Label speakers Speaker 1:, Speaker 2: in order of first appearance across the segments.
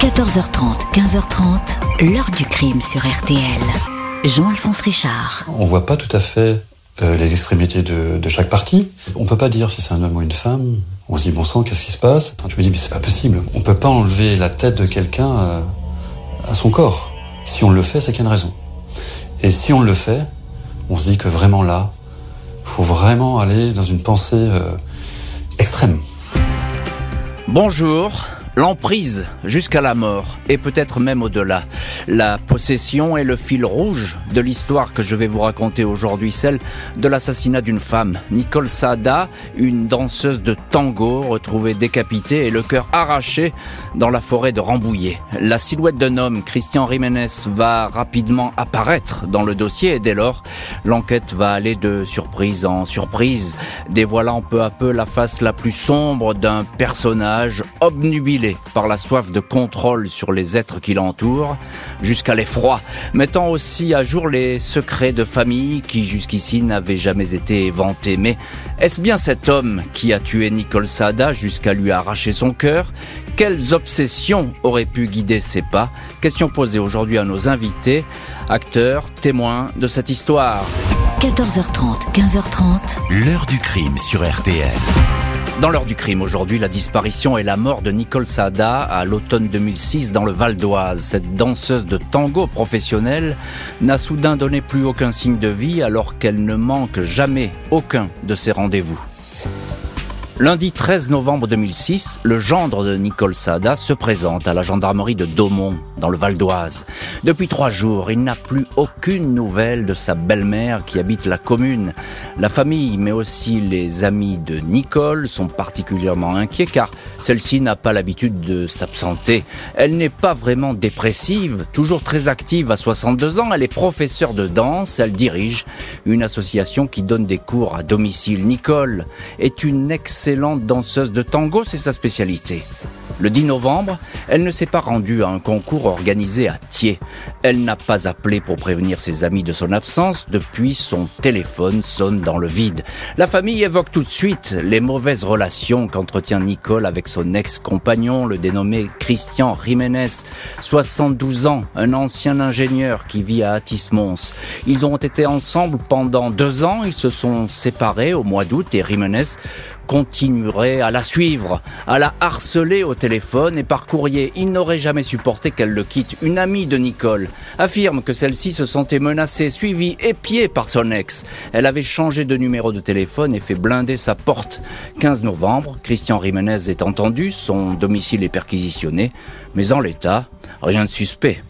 Speaker 1: 14h30, 15h30, l'heure du crime sur RTL. Jean-Alphonse Richard.
Speaker 2: On voit pas tout à fait euh, les extrémités de, de, chaque partie. On peut pas dire si c'est un homme ou une femme. On se dit bon sang, qu'est-ce qui se passe? Je me dis mais c'est pas possible. On peut pas enlever la tête de quelqu'un euh, à son corps. Si on le fait, c'est qu'il y a une raison. Et si on le fait, on se dit que vraiment là, faut vraiment aller dans une pensée euh, extrême.
Speaker 3: Bonjour. L'emprise jusqu'à la mort, et peut-être même au-delà. La possession est le fil rouge de l'histoire que je vais vous raconter aujourd'hui, celle de l'assassinat d'une femme. Nicole Saada, une danseuse de tango retrouvée décapitée et le cœur arraché dans la forêt de Rambouillet. La silhouette d'un homme, Christian Jiménez, va rapidement apparaître dans le dossier et dès lors, l'enquête va aller de surprise en surprise, dévoilant peu à peu la face la plus sombre d'un personnage obnubilé par la soif de contrôle sur les êtres qui l'entourent, jusqu'à l'effroi, mettant aussi à jour les secrets de famille qui jusqu'ici n'avaient jamais été vantés. Mais est-ce bien cet homme qui a tué Nicole Sada jusqu'à lui arracher son cœur? Quelles obsessions auraient pu guider ses pas? Question posée aujourd'hui à nos invités, acteurs, témoins de cette histoire.
Speaker 1: 14h30, 15h30.
Speaker 4: L'heure du crime sur RTL.
Speaker 3: Dans l'heure du crime aujourd'hui, la disparition et la mort de Nicole Sada à l'automne 2006 dans le Val d'Oise. Cette danseuse de tango professionnelle n'a soudain donné plus aucun signe de vie alors qu'elle ne manque jamais aucun de ses rendez-vous. Lundi 13 novembre 2006, le gendre de Nicole Sada se présente à la gendarmerie de Daumont, dans le Val d'Oise. Depuis trois jours, il n'a plus aucune nouvelle de sa belle-mère qui habite la commune. La famille, mais aussi les amis de Nicole sont particulièrement inquiets car celle-ci n'a pas l'habitude de s'absenter. Elle n'est pas vraiment dépressive, toujours très active à 62 ans. Elle est professeure de danse, elle dirige une association qui donne des cours à domicile. Nicole est une excellente excellente danseuse de tango, c'est sa spécialité. Le 10 novembre, elle ne s'est pas rendue à un concours organisé à Thiers. Elle n'a pas appelé pour prévenir ses amis de son absence, depuis son téléphone sonne dans le vide. La famille évoque tout de suite les mauvaises relations qu'entretient Nicole avec son ex-compagnon, le dénommé Christian Jiménez, 72 ans, un ancien ingénieur qui vit à Atis-Mons. Ils ont été ensemble pendant deux ans, ils se sont séparés au mois d'août et Jiménez continuerait à la suivre, à la harceler au téléphone et par courrier. Il n'aurait jamais supporté qu'elle le quitte. Une amie de Nicole affirme que celle-ci se sentait menacée, suivie, épiée par son ex. Elle avait changé de numéro de téléphone et fait blinder sa porte. 15 novembre, Christian Jiménez est entendu, son domicile est perquisitionné, mais en l'état, rien de suspect.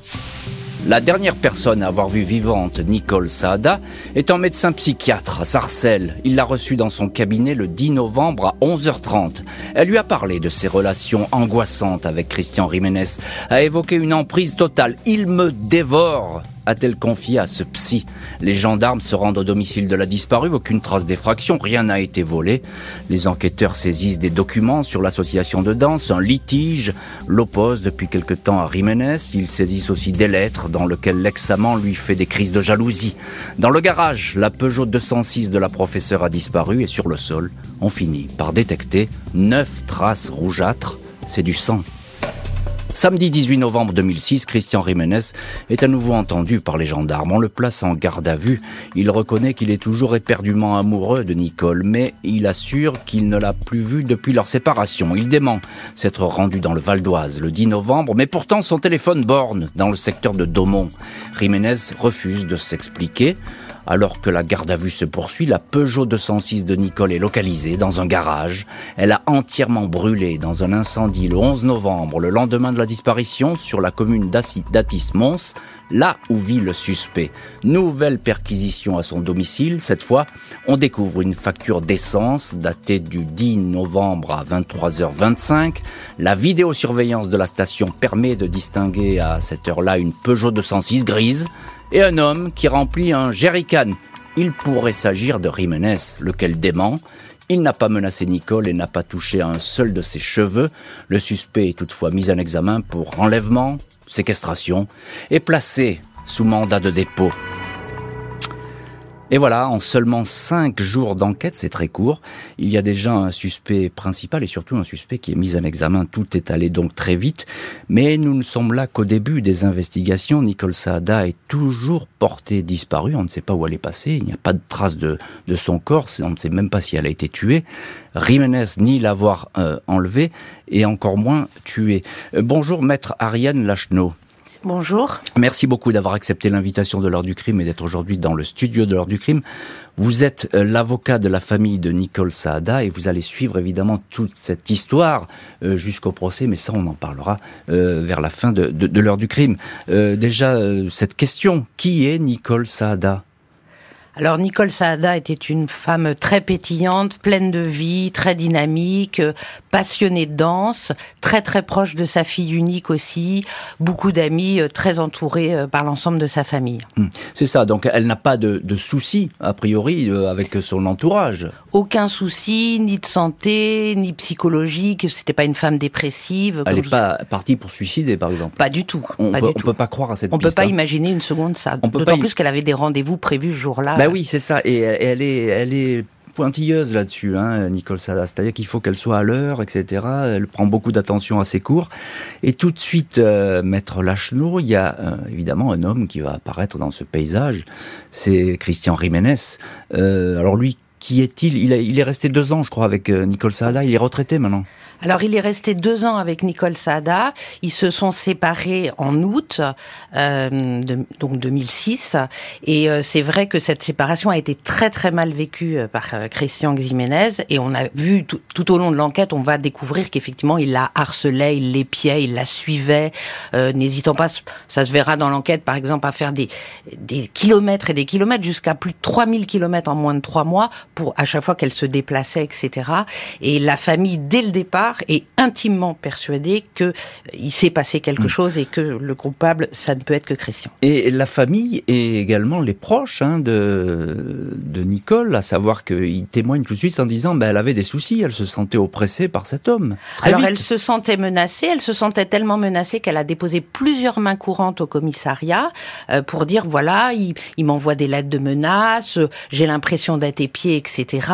Speaker 3: La dernière personne à avoir vu vivante Nicole Saada est un médecin psychiatre à Sarcelles. Il l'a reçue dans son cabinet le 10 novembre à 11h30. Elle lui a parlé de ses relations angoissantes avec Christian Jiménez, a évoqué une emprise totale. Il me dévore a-t-elle confié à ce psy Les gendarmes se rendent au domicile de la disparue, aucune trace d'effraction, rien n'a été volé. Les enquêteurs saisissent des documents sur l'association de danse, un litige l'oppose depuis quelque temps à Jiménez. Ils saisissent aussi des lettres dans lesquelles l'ex-amant lui fait des crises de jalousie. Dans le garage, la Peugeot 206 de la professeure a disparu et sur le sol, on finit par détecter neuf traces rougeâtres. C'est du sang. Samedi 18 novembre 2006, Christian Jiménez est à nouveau entendu par les gendarmes. On le place en garde à vue. Il reconnaît qu'il est toujours éperdument amoureux de Nicole, mais il assure qu'il ne l'a plus vue depuis leur séparation. Il dément s'être rendu dans le Val d'Oise le 10 novembre, mais pourtant son téléphone borne dans le secteur de Daumont. Jiménez refuse de s'expliquer. Alors que la garde à vue se poursuit, la Peugeot 206 de Nicole est localisée dans un garage. Elle a entièrement brûlé dans un incendie le 11 novembre, le lendemain de la disparition, sur la commune d'Atis-Mons, là où vit le suspect. Nouvelle perquisition à son domicile. Cette fois, on découvre une facture d'essence datée du 10 novembre à 23h25. La vidéosurveillance de la station permet de distinguer à cette heure-là une Peugeot 206 grise et un homme qui remplit un jerrycan. Il pourrait s'agir de Jiménez, lequel dément. Il n'a pas menacé Nicole et n'a pas touché un seul de ses cheveux. Le suspect est toutefois mis en examen pour enlèvement, séquestration et placé sous mandat de dépôt. Et voilà, en seulement cinq jours d'enquête, c'est très court, il y a déjà un suspect principal et surtout un suspect qui est mis en examen. Tout est allé donc très vite, mais nous ne sommes là qu'au début des investigations. Nicole Saada est toujours portée disparue, on ne sait pas où elle est passée, il n'y a pas de trace de, de son corps, on ne sait même pas si elle a été tuée. Jiménez ni l'avoir euh, enlevée et encore moins tuée. Euh, bonjour maître Ariane Lachenot.
Speaker 5: Bonjour.
Speaker 3: Merci beaucoup d'avoir accepté l'invitation de l'heure du crime et d'être aujourd'hui dans le studio de l'heure du crime. Vous êtes euh, l'avocat de la famille de Nicole Saada et vous allez suivre évidemment toute cette histoire euh, jusqu'au procès, mais ça on en parlera euh, vers la fin de, l'heure du crime. déjà, cette question, qui est Nicole Saada?
Speaker 5: Alors Nicole Saada était une femme très pétillante, pleine de vie, très dynamique, passionnée de danse, très très proche de sa fille unique aussi, beaucoup d'amis, euh, très entourée euh, par l'ensemble de sa famille.
Speaker 3: Hmm. C'est ça, donc elle n'a pas de, de, soucis a priori euh, avec son entourage.
Speaker 5: Aucun souci, ni de santé, ni psychologique, c'était pas une femme dépressive.
Speaker 3: Elle n'est pas partie pour suicider par exemple
Speaker 5: Pas du tout.
Speaker 3: On
Speaker 5: ne
Speaker 3: peut, peut, pas croire à cette
Speaker 5: On
Speaker 3: ne
Speaker 5: peut pas
Speaker 3: hein.
Speaker 5: imaginer une seconde ça. D'autant plus qu'elle avait des rendez-vous prévus ce jour-là.
Speaker 3: Bah oui, c'est ça. Et elle est, elle est pointilleuse là-dessus, hein, Nicole Sada. C'est-à-dire qu'il faut qu'elle soit à l'heure, etc. Elle prend beaucoup d'attention à ses cours. Et tout de suite, euh, Maître Lachenot, il y a euh, évidemment un homme qui va apparaître dans ce paysage. C'est Christian Jiménez. Euh, alors lui, qui est-il? Il, est resté deux ans, je crois, avec Nicole Sada. Il est retraité maintenant.
Speaker 5: Alors, il est resté deux ans avec Nicole Saada. Ils se sont séparés en août, euh, donc 2006. Et euh, c'est vrai que cette séparation a été très très mal vécue euh, par euh, Christian Ximénez. Et on a vu tout, tout au long de l'enquête, on va découvrir qu'effectivement, il la harcelait, il l'épiait, il la suivait, euh, n'hésitant pas, ça se verra dans l'enquête, par exemple, à faire des, des kilomètres et des kilomètres, jusqu'à plus de 3000 kilomètres en moins de trois mois, pour à chaque fois qu'elle se déplaçait, etc. Et la famille, dès le départ, est intimement persuadé que il s'est passé quelque mmh. chose et que le coupable, ça ne peut être que Christian.
Speaker 3: Et la famille et également les proches hein, de, de Nicole, à savoir qu'ils témoignent tout de suite en disant ben, elle avait des soucis, elle se sentait oppressée par cet homme.
Speaker 5: Très Alors vite. elle se sentait menacée, elle se sentait tellement menacée qu'elle a déposé plusieurs mains courantes au commissariat euh, pour dire voilà, il, il m'envoie des lettres de menaces, j'ai l'impression d'être épié, etc.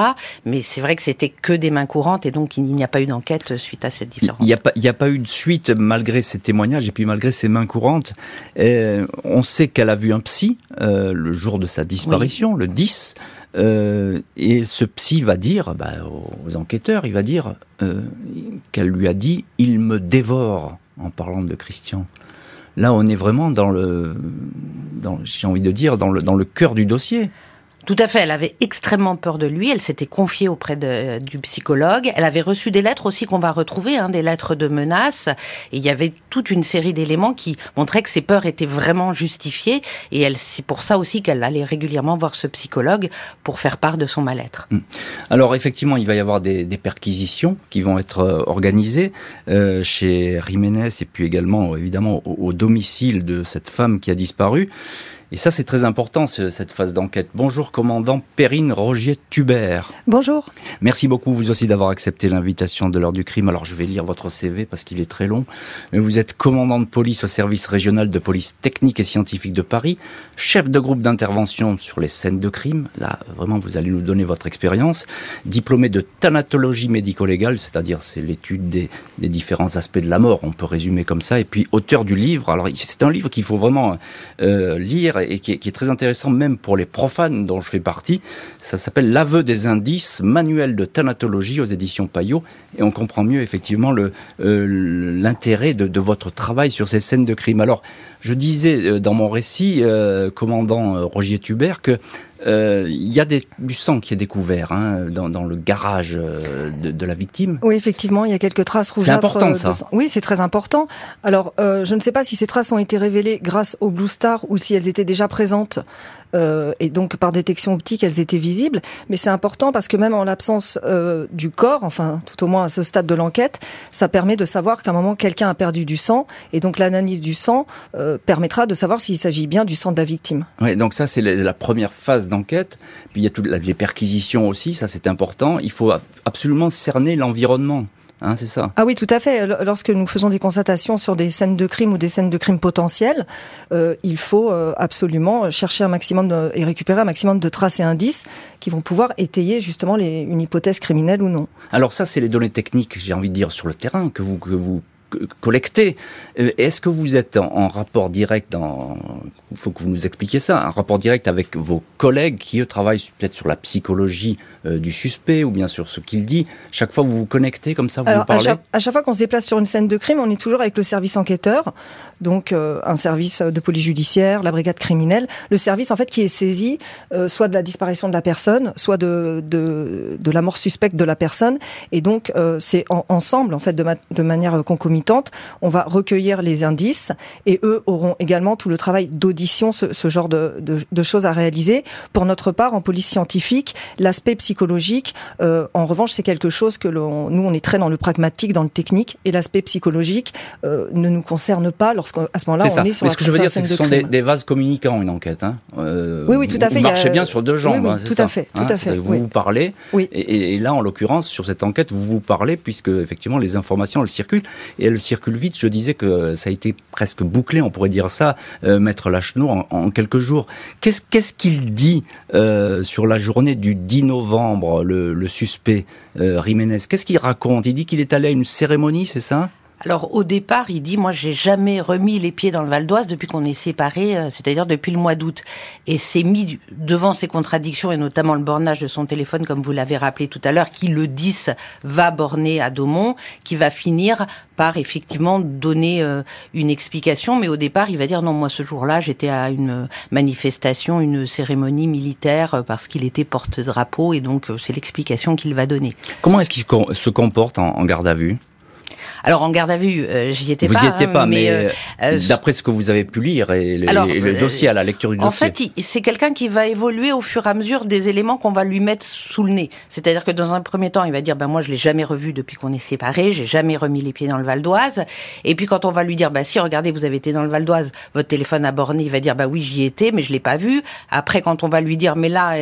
Speaker 5: Mais c'est vrai que c'était que des mains courantes et donc il n'y a pas eu d'enquête suite à cette différence.
Speaker 3: Il n'y a, pas, a pas eu de suite malgré ces témoignages et puis malgré ces mains courantes. Et on sait qu'elle a vu un psy euh, le jour de sa disparition, oui. le 10. Euh, et ce psy va dire bah, aux enquêteurs, il va dire euh, qu'elle lui a dit « il me dévore » en parlant de Christian. Là, on est vraiment dans le, dans, j'ai envie de dire, dans le, dans le cœur du dossier.
Speaker 5: Tout à fait. Elle avait extrêmement peur de lui. Elle s'était confiée auprès de, du psychologue. Elle avait reçu des lettres aussi qu'on va retrouver, hein, des lettres de menaces. Et il y avait toute une série d'éléments qui montraient que ses peurs étaient vraiment justifiées. Et elle, c'est pour ça aussi qu'elle allait régulièrement voir ce psychologue pour faire part de son mal-être.
Speaker 3: Alors effectivement, il va y avoir des, des perquisitions qui vont être organisées euh, chez Jiménez et puis également évidemment au domicile de cette femme qui a disparu. Et ça, c'est très important, cette phase d'enquête. Bonjour, commandant Perrine Rogier-Tubert.
Speaker 6: Bonjour.
Speaker 3: Merci beaucoup, vous aussi, d'avoir accepté l'invitation de l'heure du crime. Alors, je vais lire votre CV parce qu'il est très long. Mais vous êtes commandant de police au service régional de police technique et scientifique de Paris, chef de groupe d'intervention sur les scènes de crime. Là, vraiment, vous allez nous donner votre expérience. Diplômé de thanatologie médico-légale, c'est-à-dire c'est l'étude des, des, différents aspects de la mort, on peut résumer comme ça. Et puis, auteur du livre. Alors, c'est un livre qu'il faut vraiment euh, lire et qui est, très intéressant même pour les profanes dont je fais partie. Ça s'appelle L'aveu des indices, manuel de thanatologie aux éditions Payot, et on comprend mieux effectivement l'intérêt euh, de, de, votre travail sur ces scènes de crime. Alors, je disais dans mon récit, euh, commandant euh, Rogier Tubert, que il euh, y a des, du sang qui est découvert hein, dans, dans, le garage de, de, la victime.
Speaker 6: Oui, effectivement, il y a quelques traces rougeâtres.
Speaker 3: C'est important ça.
Speaker 6: Oui, c'est très important. Alors, euh, je ne sais pas si ces traces ont été révélées grâce au Blue Star ou si elles étaient déjà présentes euh, et donc par détection optique, elles étaient visibles. Mais c'est important parce que même en l'absence euh, du corps, enfin tout au moins à ce stade de l'enquête, ça permet de savoir qu'à un moment quelqu'un a perdu du sang et donc l'analyse du sang euh, permettra de savoir s'il s'agit bien du sang de la victime.
Speaker 3: Oui, donc ça c'est la, la, première phase d'enquête. Puis il y a toutes les perquisitions aussi, ça c'est important. Il faut absolument cerner l'environnement. Hein, c'est ça
Speaker 6: Ah oui, tout à fait. Lorsque nous faisons des constatations sur des scènes de crime ou des scènes de crime potentielles, euh, il faut euh, absolument chercher un maximum de, et récupérer un maximum de traces et indices qui vont pouvoir étayer justement les, une hypothèse criminelle ou non.
Speaker 3: Alors ça, c'est les données techniques, j'ai envie de dire, sur le terrain que vous, que vous collectez. Euh, est-ce que vous êtes en, rapport direct, il faut que vous nous expliquiez ça, un rapport direct avec vos collègues qui, eux, travaillent peut-être sur la psychologie euh, du suspect ou bien sur ce qu'il dit? Chaque fois, vous vous connectez comme ça, vous
Speaker 6: Alors,
Speaker 3: parlez?
Speaker 6: à chaque, à chaque, fois qu'on se déplace sur une scène de crime, on est toujours avec le service enquêteur, donc euh, un service de police judiciaire, la brigade criminelle, le service en fait qui est saisi soit de la disparition de la personne, soit de, de, de la mort suspecte de la personne, et donc c'est ensemble en fait de, de manière concomitante on va recueillir les indices et eux auront également tout le travail d'audition, ce, genre de, choses à réaliser. Pour notre part, en police scientifique, l'aspect psychologique, euh, en revanche, c'est quelque chose que nous, on est très dans le pragmatique, dans le technique, et l'aspect psychologique euh, ne nous concerne pas lorsqu'à ce moment-là, on est sur
Speaker 3: Mais ce que je veux dire, c'est que ce sont des, vases communicants, une enquête. Hein.
Speaker 6: Euh, oui, oui, tout à fait.
Speaker 3: Vous marchez bien sur deux jambes.
Speaker 6: Oui, tout, à fait, tout à fait.
Speaker 3: Vous vous parlez. Et, et, là, en l'occurrence, sur cette enquête, vous vous parlez puisque effectivement les informations elles circulent et elle circule vite. Je disais que ça a été presque bouclé, on pourrait dire ça, euh, Maître Lachenot, en, quelques jours. Qu'est-ce qu'il dit euh, sur la journée du 10 novembre, le, suspect euh, Jiménez? Qu'est-ce qu'il raconte? Il dit qu'il est allé à une cérémonie, c'est ça?
Speaker 5: Alors au départ, il dit moi j'ai jamais remis les pieds dans le Val d'Oise depuis qu'on est séparés, euh, c'est-à-dire depuis le mois d'août. Et c'est mis devant ces contradictions et notamment le bornage de son téléphone, comme vous l'avez rappelé tout à l'heure, qui le 10 va borner à Daumont, qui va finir par effectivement donner euh, une explication. Mais au départ, il va dire non moi ce jour-là j'étais à une manifestation, une cérémonie militaire euh, parce qu'il était porte-drapeau et donc c'est l'explication qu'il va donner.
Speaker 3: Comment est-ce qu'il se comporte en garde à vue?
Speaker 5: Alors en garde à vue, euh, j'y étais
Speaker 3: vous
Speaker 5: pas.
Speaker 3: Vous y étiez hein, pas, mais, euh, euh, d'après ce que vous avez pu lire et le, dossier à la lecture du dossier.
Speaker 5: En fait, c'est quelqu'un qui va évoluer au fur et à mesure des éléments qu'on va lui mettre sous le nez. C'est-à-dire que dans un premier temps, il va dire ben moi je l'ai jamais revu depuis qu'on est séparés, j'ai jamais remis les pieds dans le Val d'Oise. Et puis quand on va lui dire bah si regardez vous avez été dans le Val d'Oise, votre téléphone a borné, il va dire bah oui j'y étais mais je l'ai pas vu. Après quand on va lui dire mais là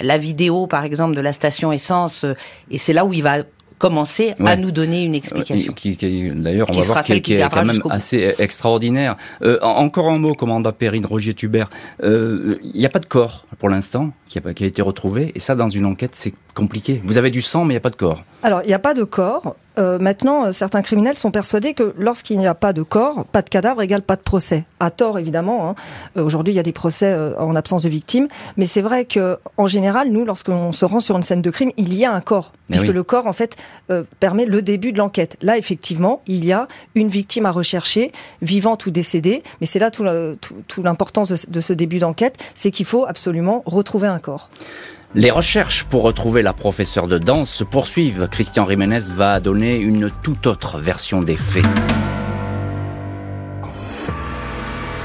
Speaker 5: la vidéo par exemple de la station essence et c'est là où il va commencer à nous donner une explication.
Speaker 3: Qui, D'ailleurs, on va voir qui, qui est quand même assez extraordinaire. Euh, encore un mot, commandant Perrine Roger Tubert. Euh, il n'y a pas de corps pour l'instant qui a, qui a été retrouvé, et ça, dans une enquête, c'est compliqué. Vous avez du sang, mais il n'y a pas de corps.
Speaker 6: Alors, il n'y a pas de corps. Euh, maintenant, euh, certains criminels sont persuadés que lorsqu'il n'y a pas de corps, pas de cadavre égale pas de procès. À tort, évidemment. Hein. Euh, aujourd'hui, il y a des procès en absence de victimes, mais c'est vrai que, en général, nous, lorsqu'on se rend sur une scène de crime, il y a un corps, puisque le corps, en fait, permet le début de l'enquête. Là, effectivement, il y a une victime à rechercher, vivante ou décédée, mais c'est là tout l'importance de ce début d'enquête, c'est qu'il faut absolument retrouver un corps.
Speaker 3: Les recherches pour retrouver la professeure de danse se poursuivent. Christian Jiménez va donner une toute autre version des faits.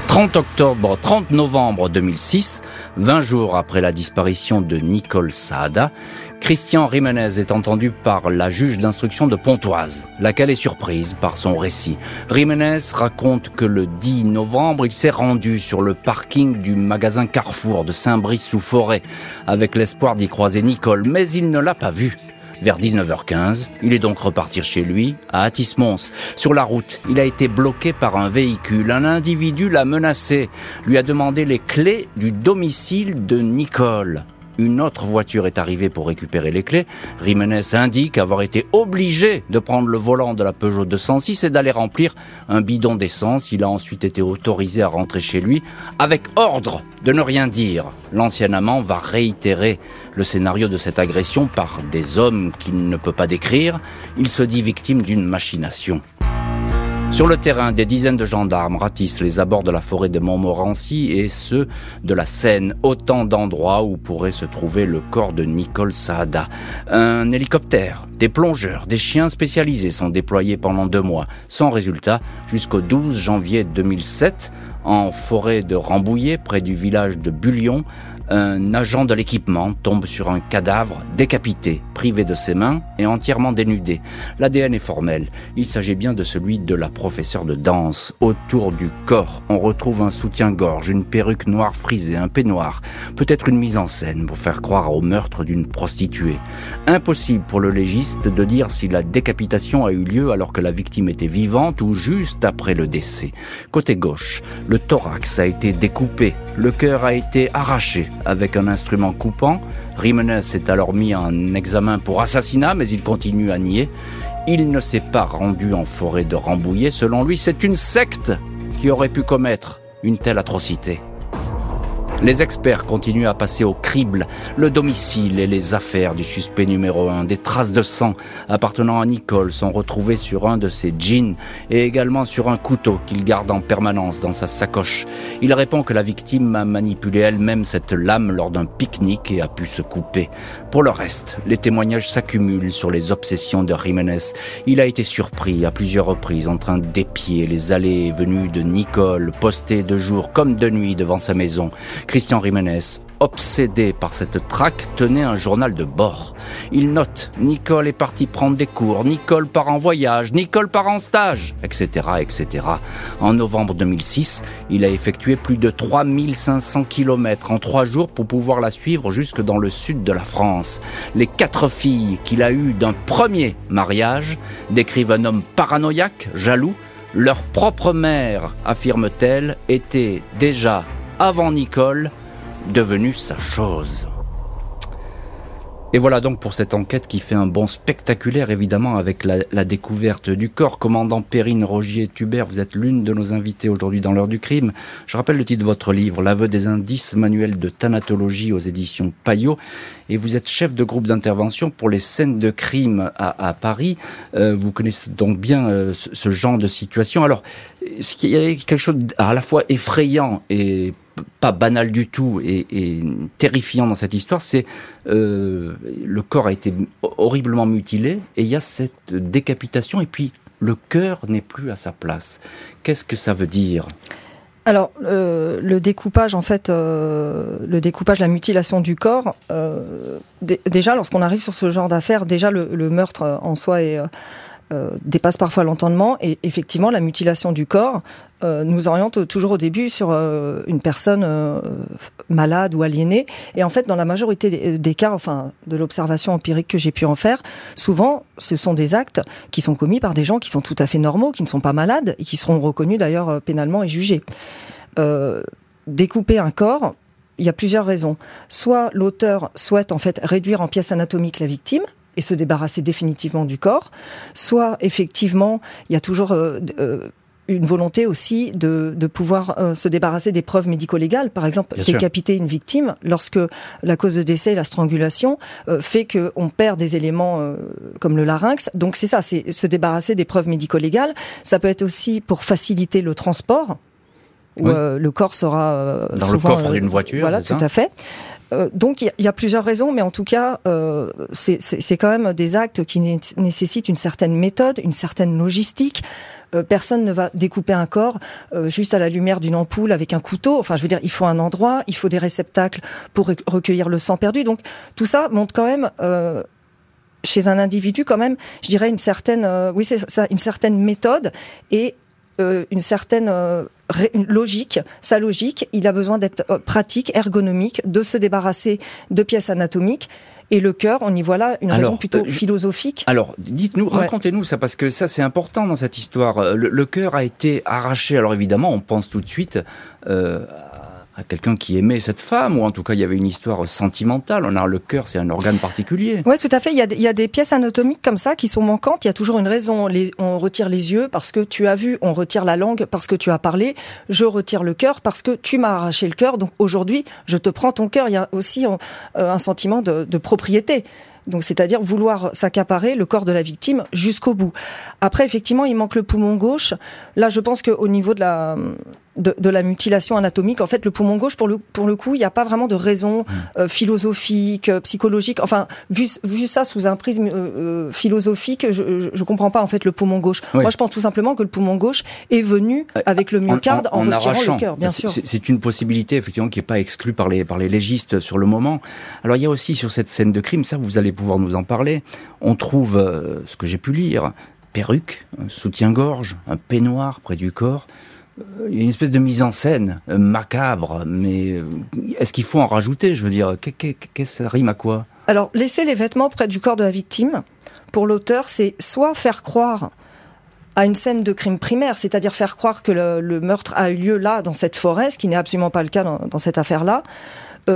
Speaker 3: 30 octobre, 30 novembre 2006, 20 jours après la disparition de Nicole Saada, Christian Rimenez est entendu par la juge d'instruction de Pontoise, laquelle est surprise par son récit. Rimenez raconte que le 10 novembre, il s'est rendu sur le parking du magasin Carrefour de Saint-Brice-sous-Forêt avec l'espoir d'y croiser Nicole, mais il ne l'a pas vue. Vers 19h15, il est donc reparti chez lui, à Atis-Mons. Sur la route, il a été bloqué par un véhicule. Un individu l'a menacé, lui a demandé les clés du domicile de Nicole une autre voiture est arrivée pour récupérer les clés. Jiménez indique avoir été obligé de prendre le volant de la Peugeot 206 et d'aller remplir un bidon d'essence. Il a ensuite été autorisé à rentrer chez lui avec ordre de ne rien dire. L'ancien amant va réitérer le scénario de cette agression par des hommes qu'il ne peut pas décrire. Il se dit victime d'une machination. Sur le terrain, des dizaines de gendarmes ratissent les abords de la forêt de Montmorency et ceux de la Seine, autant d'endroits où pourrait se trouver le corps de Nicole Saada. Un hélicoptère, des plongeurs, des chiens spécialisés sont déployés pendant deux mois, sans résultat, jusqu'au 12 janvier 2007, en forêt de Rambouillet, près du village de Bullion, un agent de l'équipement tombe sur un cadavre décapité, privé de ses mains et entièrement dénudé. L'ADN est formel. Il s'agit bien de celui de la professeure de danse. Autour du corps, on retrouve un soutien-gorge, une perruque noire frisée, un peignoir, peut-être une mise en scène pour faire croire au meurtre d'une prostituée. Impossible pour le légiste de dire si la décapitation a eu lieu alors que la victime était vivante ou juste après le décès. Côté gauche, le thorax a été découpé, le cœur a été arraché avec un instrument coupant. Rimenes est alors mis en examen pour assassinat, mais il continue à nier. Il ne s'est pas rendu en forêt de Rambouillet. Selon lui, c'est une secte qui aurait pu commettre une telle atrocité. Les experts continuent à passer au crible le domicile et les affaires du suspect numéro un. Des traces de sang appartenant à Nicole sont retrouvées sur un de ses jeans et également sur un couteau qu'il garde en permanence dans sa sacoche. Il répond que la victime a manipulé elle-même cette lame lors d'un pique-nique et a pu se couper. Pour le reste, les témoignages s'accumulent sur les obsessions de Jiménez. Il a été surpris à plusieurs reprises en train d'épier les allées et venues de Nicole, postées de jour comme de nuit devant sa maison. Christian Jiménez, obsédé par cette traque, tenait un journal de bord. Il note Nicole est partie prendre des cours, Nicole part en voyage, Nicole part en stage, etc., etc. En novembre 2006, il a effectué plus de 3500 km en trois jours pour pouvoir la suivre jusque dans le sud de la France. Les quatre filles qu'il a eues d'un premier mariage décrivent un homme paranoïaque, jaloux, leur propre mère, affirme-t-elle, était déjà avant Nicole, devenue sa chose. Et voilà donc pour cette enquête qui fait un bond spectaculaire, évidemment, avec la, découverte du corps. Commandant Perrine Rogier-Tubert, vous êtes l'une de nos invités aujourd'hui dans l'heure du crime. Je rappelle le titre de votre livre, L'aveu des indices, manuel de thanatologie aux éditions Payot. Et vous êtes chef de groupe d'intervention pour les scènes de crime à, Paris. Euh, vous connaissez donc bien euh, ce, ce, genre de situation. Alors, ce qui est quelque chose à la fois effrayant et pas banal du tout et, terrifiant dans cette histoire, c'est euh, le corps a été horriblement mutilé et il y a cette décapitation et puis le cœur n'est plus à sa place. Qu'est-ce que ça veut dire?
Speaker 6: Alors, euh, le découpage, en fait, euh, le découpage, la mutilation du corps, déjà, lorsqu'on arrive sur ce genre d'affaires, déjà le, le, meurtre en soi est euh, dépasse parfois l'entendement et effectivement la mutilation du corps euh, nous oriente toujours au début sur euh, une personne malade ou aliénée et en fait dans la majorité des, cas enfin de l'observation empirique que j'ai pu en faire souvent ce sont des actes qui sont commis par des gens qui sont tout à fait normaux qui ne sont pas malades et qui seront reconnus d'ailleurs pénalement et jugés découper un corps il y a plusieurs raisons. Soit l'auteur souhaite en fait réduire en pièces anatomiques la victime, et se débarrasser définitivement du corps, soit effectivement il y a toujours euh, euh, une volonté aussi de, de pouvoir euh, se débarrasser des preuves médico-légales. Par exemple, décapiter une victime lorsque la cause de décès, la strangulation, fait qu'on perd des éléments comme le larynx. Donc c'est ça, c'est se débarrasser des preuves médico-légales. Ça peut être aussi pour faciliter le transport. Où, le corps sera
Speaker 3: dans le coffre d'une voiture.
Speaker 6: Voilà, tout à fait. Euh, donc il y, a plusieurs raisons, mais en tout cas, euh, c'est quand même des actes qui nécessitent une certaine méthode, une certaine logistique. Euh, personne ne va découper un corps juste à la lumière d'une ampoule avec un couteau. Enfin, je veux dire, il faut un endroit, il faut des réceptacles pour recueillir le sang perdu. Donc tout ça montre quand même chez un individu quand même, je dirais une certaine, oui c'est une certaine méthode et une certaine logique, sa logique, il a besoin d'être euh, pratique, ergonomique, de se débarrasser de pièces anatomiques. Et le cœur, on y voit là une raison plutôt euh, philosophique.
Speaker 3: Alors, dites-nous, racontez-nous ça, parce que ça, c'est important dans cette histoire. Euh, le, cœur a été arraché. Alors, évidemment, on pense tout de suite euh, à quelqu'un qui aimait cette femme, ou en tout cas il y avait une histoire sentimentale. On a le cœur, c'est un organe particulier.
Speaker 6: Oui, tout à fait. Il y, a, des pièces anatomiques comme ça qui sont manquantes. Il y a toujours une raison. On retire les yeux parce que tu as vu, on retire la langue parce que tu as parlé. Je retire le cœur parce que tu m'as arraché le cœur. Donc aujourd'hui, je te prends ton cœur. Il y a aussi euh, un sentiment de, de propriété. Donc, c'est-à-dire vouloir s'accaparer le corps de la victime jusqu'au bout. Après, effectivement, il manque le poumon gauche. Là, je pense qu'au niveau de la, de, la mutilation anatomique. En fait, le poumon gauche, pour le, pour le coup, il n'y a pas vraiment de raison mmh. euh, philosophique, euh, psychologique. Enfin, vu, vu ça sous un prisme euh, philosophique, je ne comprends pas en fait le poumon gauche. Moi, je pense tout simplement que le poumon gauche est venu avec le myocarde en, retirant le cœur, bien sûr.
Speaker 3: C'est une possibilité effectivement qui n'est pas exclue par les, par les légistes sur le moment. Alors, il y a aussi sur cette scène de crime, ça vous allez pouvoir nous en parler, on trouve, ce que j'ai pu lire, perruque, soutien-gorge, un peignoir près du corps. Euh, il y a une espèce de mise en scène euh, macabre, mais euh, est-ce qu'il faut en rajouter Je veux dire, qu'est-ce que ça rime à quoi?
Speaker 6: Alors, laisser les vêtements près du corps de la victime, pour l'auteur, c'est soit faire croire à une scène de crime primaire, c'est-à-dire faire croire que le, meurtre a eu lieu là, dans cette forêt, ce qui n'est absolument pas le cas dans, cette affaire-là,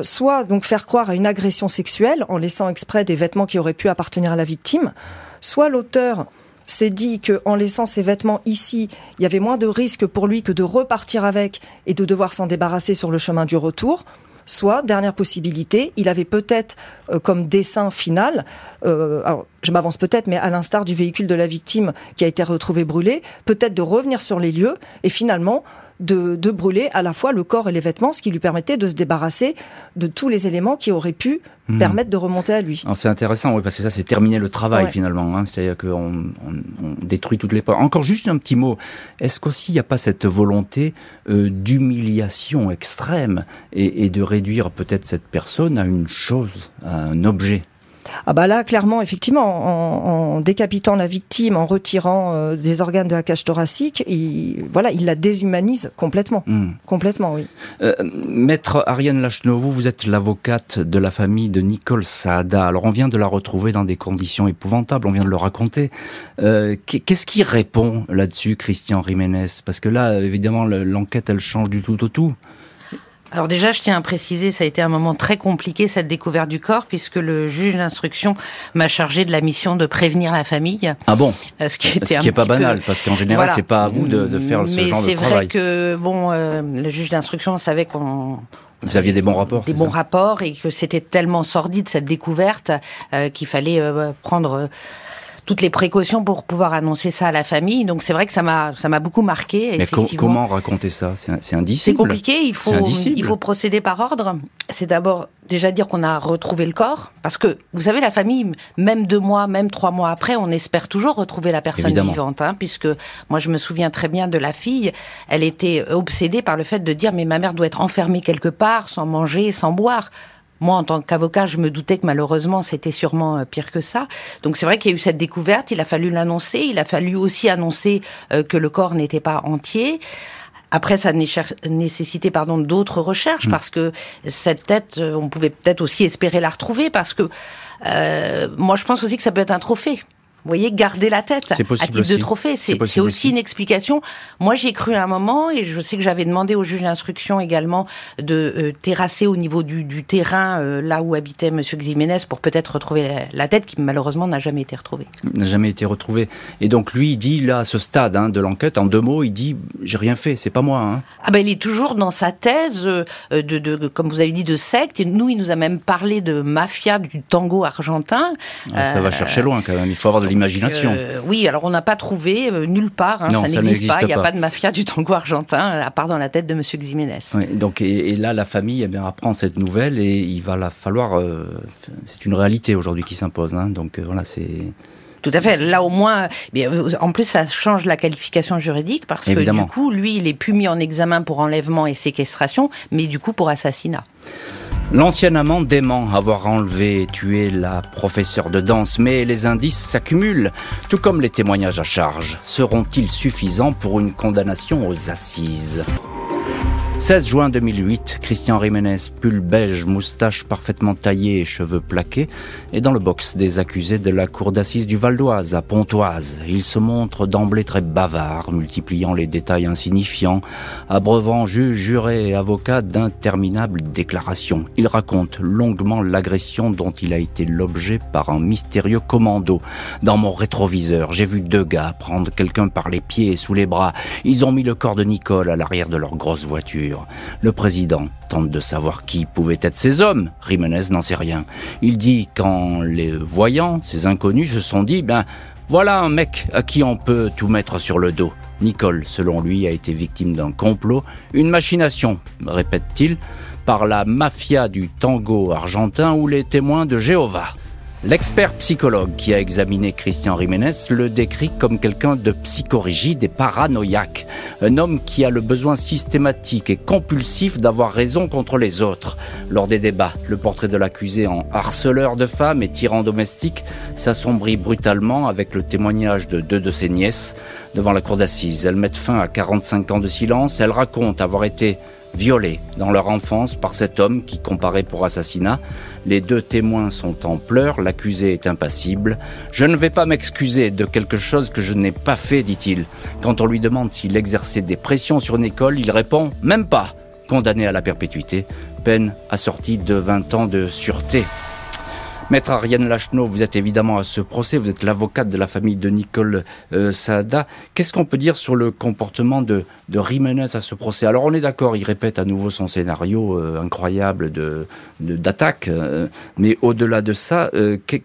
Speaker 6: soit donc faire croire à une agression sexuelle en laissant exprès des vêtements qui auraient pu appartenir à la victime, soit l'auteur s'est dit qu'en laissant ses vêtements ici, il y avait moins de risques pour lui que de repartir avec et de devoir s'en débarrasser sur le chemin du retour. Soit, dernière possibilité, il avait peut-être euh, comme dessin final, euh, je m'avance peut-être, mais à l'instar du véhicule de la victime qui a été retrouvé brûlé, peut-être de revenir sur les lieux et finalement de, brûler à la fois le corps et les vêtements, ce qui lui permettait de se débarrasser de tous les éléments qui auraient pu hmm. permettre de remonter à lui.
Speaker 3: C'est intéressant, oui, parce que ça, c'est terminer le travail finalement. Hein. C'est-à-dire qu'on détruit toutes les portes. Encore juste un petit mot. Est-ce qu'aussi il n'y a pas cette volonté euh, d'humiliation extrême et de réduire peut-être cette personne à une chose, à un objet?
Speaker 6: Ah bah là, clairement, effectivement, en, décapitant la victime, en retirant euh, des organes de la cage thoracique, il, voilà, il la déshumanise complètement. Hmm. Complètement, oui.
Speaker 3: Euh, Maître Ariane Lachenovo, vous êtes l'avocate de la famille de Nicole Saada. Alors, on vient de la retrouver dans des conditions épouvantables, on vient de le raconter. Euh, qu'est-ce qui répond là-dessus, Christian Jiménez? Parce que là, évidemment, l'enquête, elle change du tout au tout.
Speaker 5: Alors déjà, je tiens à préciser, ça a été un moment très compliqué cette découverte du corps, puisque le juge d'instruction m'a chargé de la mission de prévenir la famille.
Speaker 3: Ah bon euh, Ce qui, était ce qui est pas banal, parce qu'en général, c'est pas à vous de, de faire ce genre de travail.
Speaker 5: Mais c'est vrai que bon, euh, le juge d'instruction savait qu'on
Speaker 3: vous aviez des bons rapports
Speaker 5: Des bons rapports et que c'était tellement sordide cette découverte euh, qu'il fallait prendre toutes les précautions pour pouvoir annoncer ça à la famille. Donc c'est vrai que ça m'a ça m'a beaucoup marqué.
Speaker 3: Mais comment raconter ça? C'est indicible.
Speaker 5: C'est compliqué. Il faut il faut procéder par ordre. C'est d'abord déjà dire qu'on a retrouvé le corps, parce que vous savez la famille, même deux mois, même trois mois après, on espère toujours retrouver la personne vivante, hein, puisque moi je me souviens très bien de la fille. Elle était obsédée par le fait de dire mais ma mère doit être enfermée quelque part, sans manger, sans boire. Moi, en tant qu'avocat, je me doutais que malheureusement, c'était sûrement euh, pire que ça. Donc c'est vrai qu'il y a eu cette découverte, il a fallu l'annoncer, il a fallu aussi annoncer euh, que le corps n'était pas entier. Après, ça nécessitait pardon d'autres recherches mmh. parce que cette tête, euh, on pouvait peut-être aussi espérer la retrouver parce que euh, moi, je pense aussi que ça peut être un trophée. Vous voyez, garder la tête à titre de trophée, c'est aussi une explication. Moi, j'ai cru à un moment, et je sais que j'avais demandé au juge d'instruction également de euh, terrasser au niveau du, du terrain euh, là où habitait Monsieur Ximénez pour peut-être retrouver la, tête qui malheureusement n'a jamais été retrouvée.
Speaker 3: N'a jamais été retrouvée. Et donc lui, il dit là, à ce stade hein, de l'enquête, en deux mots, il dit j'ai rien fait, c'est pas moi. Hein.
Speaker 5: Ah ben il est toujours dans sa thèse euh, de, de, comme vous avez dit, de secte. Et nous, il nous a même parlé de mafia du tango argentin.
Speaker 3: Ah, ça va chercher loin quand même. Il faut avoir de l'imagination.
Speaker 5: Euh, oui, alors on n'a pas trouvé euh, nulle part, hein, ça n'existe pas, il n'y a pas de mafia du tango argentin, à part dans la tête de M. Ximénez.
Speaker 3: Oui, donc, et, là, la famille eh bien, apprend cette nouvelle et il va la falloir... Euh, c'est une réalité aujourd'hui qui s'impose, hein, donc voilà, c'est...
Speaker 5: Tout à fait. Là, au moins, en plus, ça change la qualification juridique parce que du coup, lui, il est plus mis en examen pour enlèvement et séquestration, mais du coup pour assassinat.
Speaker 3: L'ancien amant dément avoir enlevé et tué la professeure de danse, mais les indices s'accumulent, tout comme les témoignages à charge. Seront-ils suffisants pour une condamnation aux assises? 16 juin 2008, Christian Jiménez, pull beige, moustache parfaitement taillée et cheveux plaqués, est dans le box des accusés de la cour d'assises du Val d'Oise à Pontoise. Il se montre d'emblée très bavard, multipliant les détails insignifiants, abreuvant juge, juré et avocat d'interminables déclarations. Il raconte longuement l'agression dont il a été l'objet par un mystérieux commando. Dans mon rétroviseur, j'ai vu deux gars prendre quelqu'un par les pieds et sous les bras. Ils ont mis le corps de Nicole à l'arrière de leur grosse voiture. Le président tente de savoir qui pouvaient être ces hommes. Jiménez n'en sait rien. Il dit qu'en les voyant, ces inconnus se sont dit, ben, Voilà un mec à qui on peut tout mettre sur le dos. Nicole, selon lui, a été victime d'un complot, une machination, répète-t-il, par la mafia du tango argentin ou les témoins de Jéhovah. L'expert psychologue qui a examiné Christian Jiménez le décrit comme quelqu'un de psychorigide et paranoïaque, un homme qui a le besoin systématique et compulsif d'avoir raison contre les autres. Lors des débats, le portrait de l'accusé en harceleur de femmes et tyran domestique s'assombrit brutalement avec le témoignage de deux de ses nièces devant la cour d'assises. Elles mettent fin à 45 ans de silence, elles racontent avoir été violés dans leur enfance par cet homme qui comparait pour assassinat. Les deux témoins sont en pleurs, l'accusé est impassible. Je ne vais pas m'excuser de quelque chose que je n'ai pas fait, dit-il. Quand on lui demande s'il exerçait des pressions sur Nicole, il répond même pas. Condamné à la perpétuité, peine assortie de 20 ans de sûreté. Maître Ariane Lachenot, vous êtes évidemment à ce procès, vous êtes l'avocate de la famille de Nicole euh, Saada. Qu'est-ce qu'on peut dire sur le comportement de, de Jiménez à ce procès? Alors on est d'accord, il répète à nouveau son scénario euh, incroyable d'attaque, euh, mais au-delà de ça,